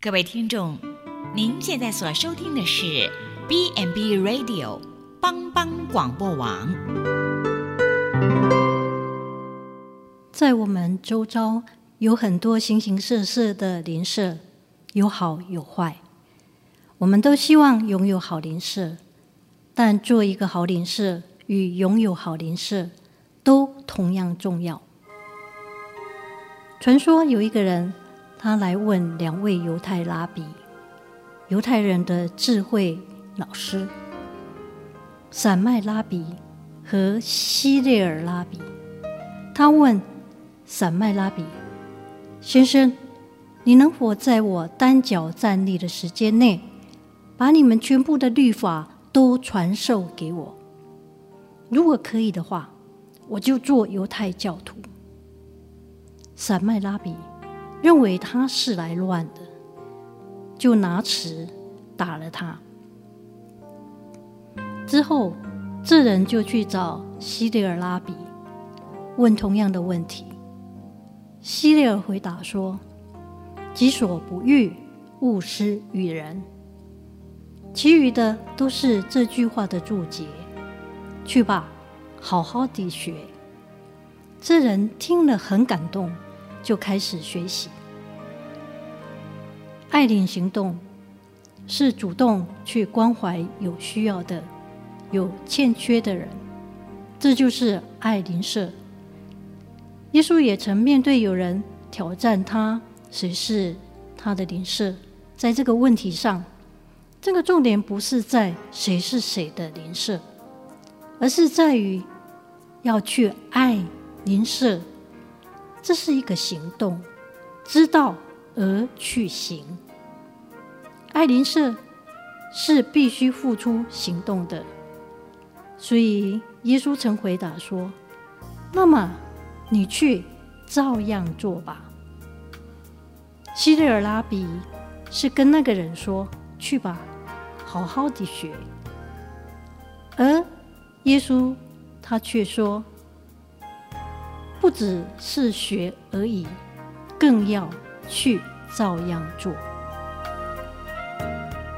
各位听众，您现在所收听的是 B n B Radio 帮帮广播网。在我们周遭有很多形形色色的邻舍，有好有坏。我们都希望拥有好邻舍，但做一个好邻舍与拥有好邻舍都同样重要。传说有一个人。他来问两位犹太拉比，犹太人的智慧老师，散麦拉比和希列尔拉比。他问散麦拉比先生：“你能否在我单脚站立的时间内，把你们全部的律法都传授给我？如果可以的话，我就做犹太教徒。”散麦拉比。认为他是来乱的，就拿尺打了他。之后，这人就去找希利尔拉比，问同样的问题。希利尔回答说：“己所不欲，勿施于人。”其余的都是这句话的注解。去吧，好好地学。这人听了很感动。就开始学习。爱邻行动是主动去关怀有需要的、有欠缺的人，这就是爱邻舍。耶稣也曾面对有人挑战他谁是他的邻舍，在这个问题上，这个重点不是在谁是谁的邻舍，而是在于要去爱邻舍。这是一个行动，知道而去行。爱邻舍是必须付出行动的，所以耶稣曾回答说：“那么你去照样做吧。”希列尔拉比是跟那个人说：“去吧，好好的学。”而耶稣他却说。不只是学而已，更要去照样做。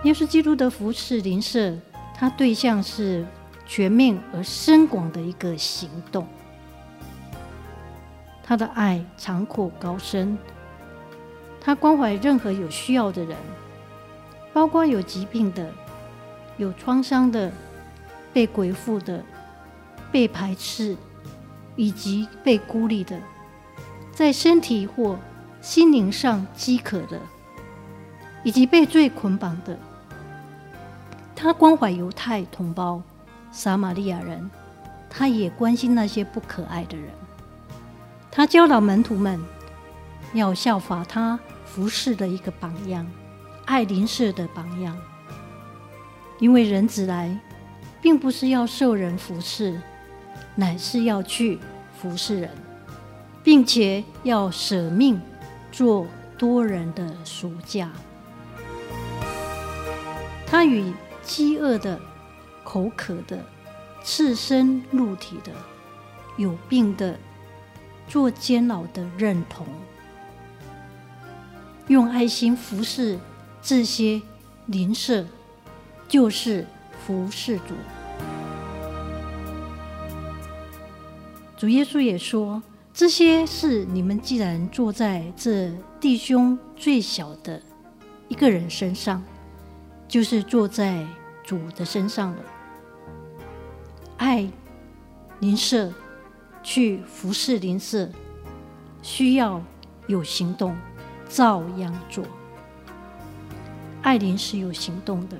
耶稣基督的服事邻舍，他对象是全面而深广的一个行动。他的爱长阔高深，他关怀任何有需要的人，包括有疾病的、有创伤的、被鬼附的、被排斥。以及被孤立的，在身体或心灵上饥渴的，以及被罪捆绑的，他关怀犹太同胞、撒玛利亚人，他也关心那些不可爱的人。他教导门徒们要效法他服侍的一个榜样，爱邻舍的榜样。因为人子来，并不是要受人服侍。乃是要去服侍人，并且要舍命做多人的赎价。他与饥饿的、口渴的、赤身露体的、有病的做监牢的认同，用爱心服侍这些邻舍，就是服侍主。主耶稣也说：“这些事你们既然做在这弟兄最小的一个人身上，就是做在主的身上了。爱邻舍，去服侍邻舍，需要有行动，照样做。爱邻是有行动的，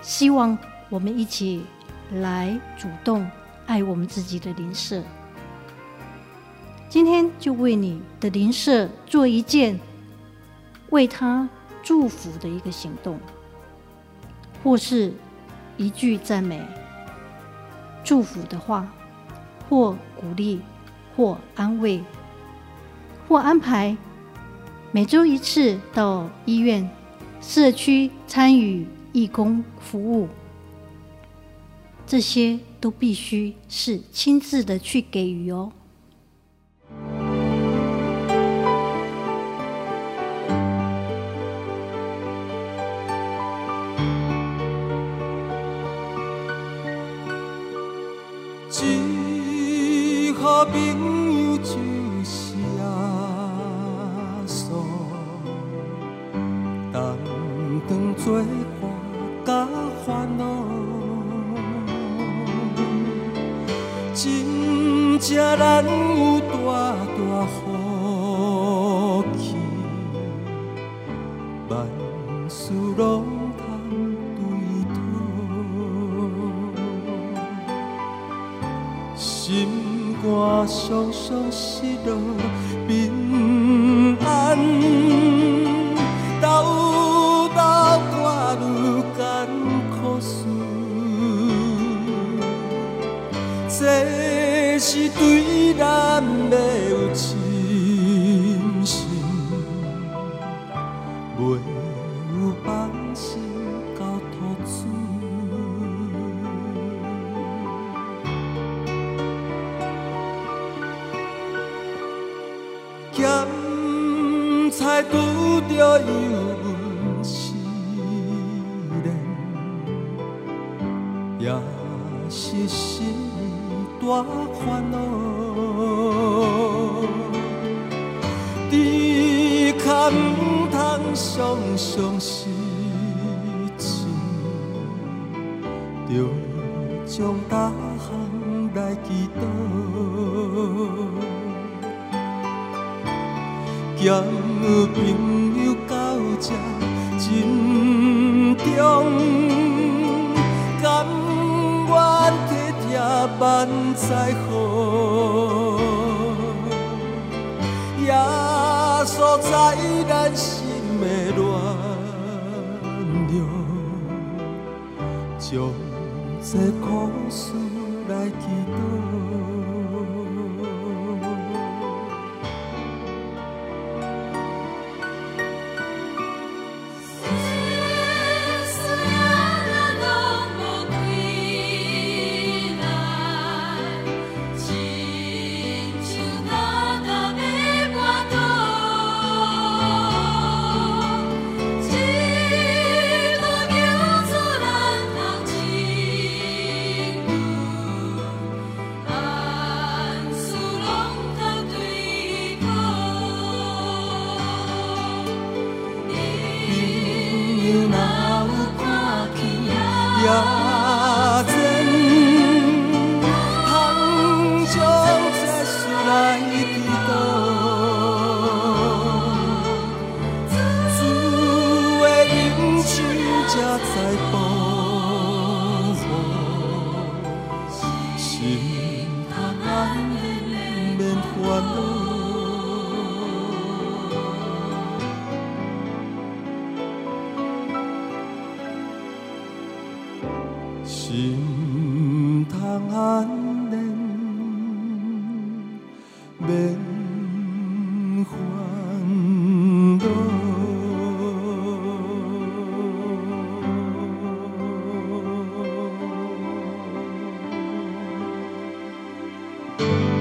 希望我们一起来主动。”爱我们自己的邻舍，今天就为你的邻舍做一件为他祝福的一个行动，或是一句赞美、祝福的话，或鼓励，或安慰，或安排每周一次到医院、社区参与义工服务，这些。都必须是亲自的去给予哦。长作伴甲烦恼，真正难有大大福气，万事拢通对讨，心肝常常失落是对咱的有信心，袂有放心交托主。咸菜拄着油大烦恼，只可唔通常常失志，着将大项来祈祷，兼朋友到这真重。万载好，也锁在咱心的暖流，将这苦事来祈祷。心通安宁，免恼。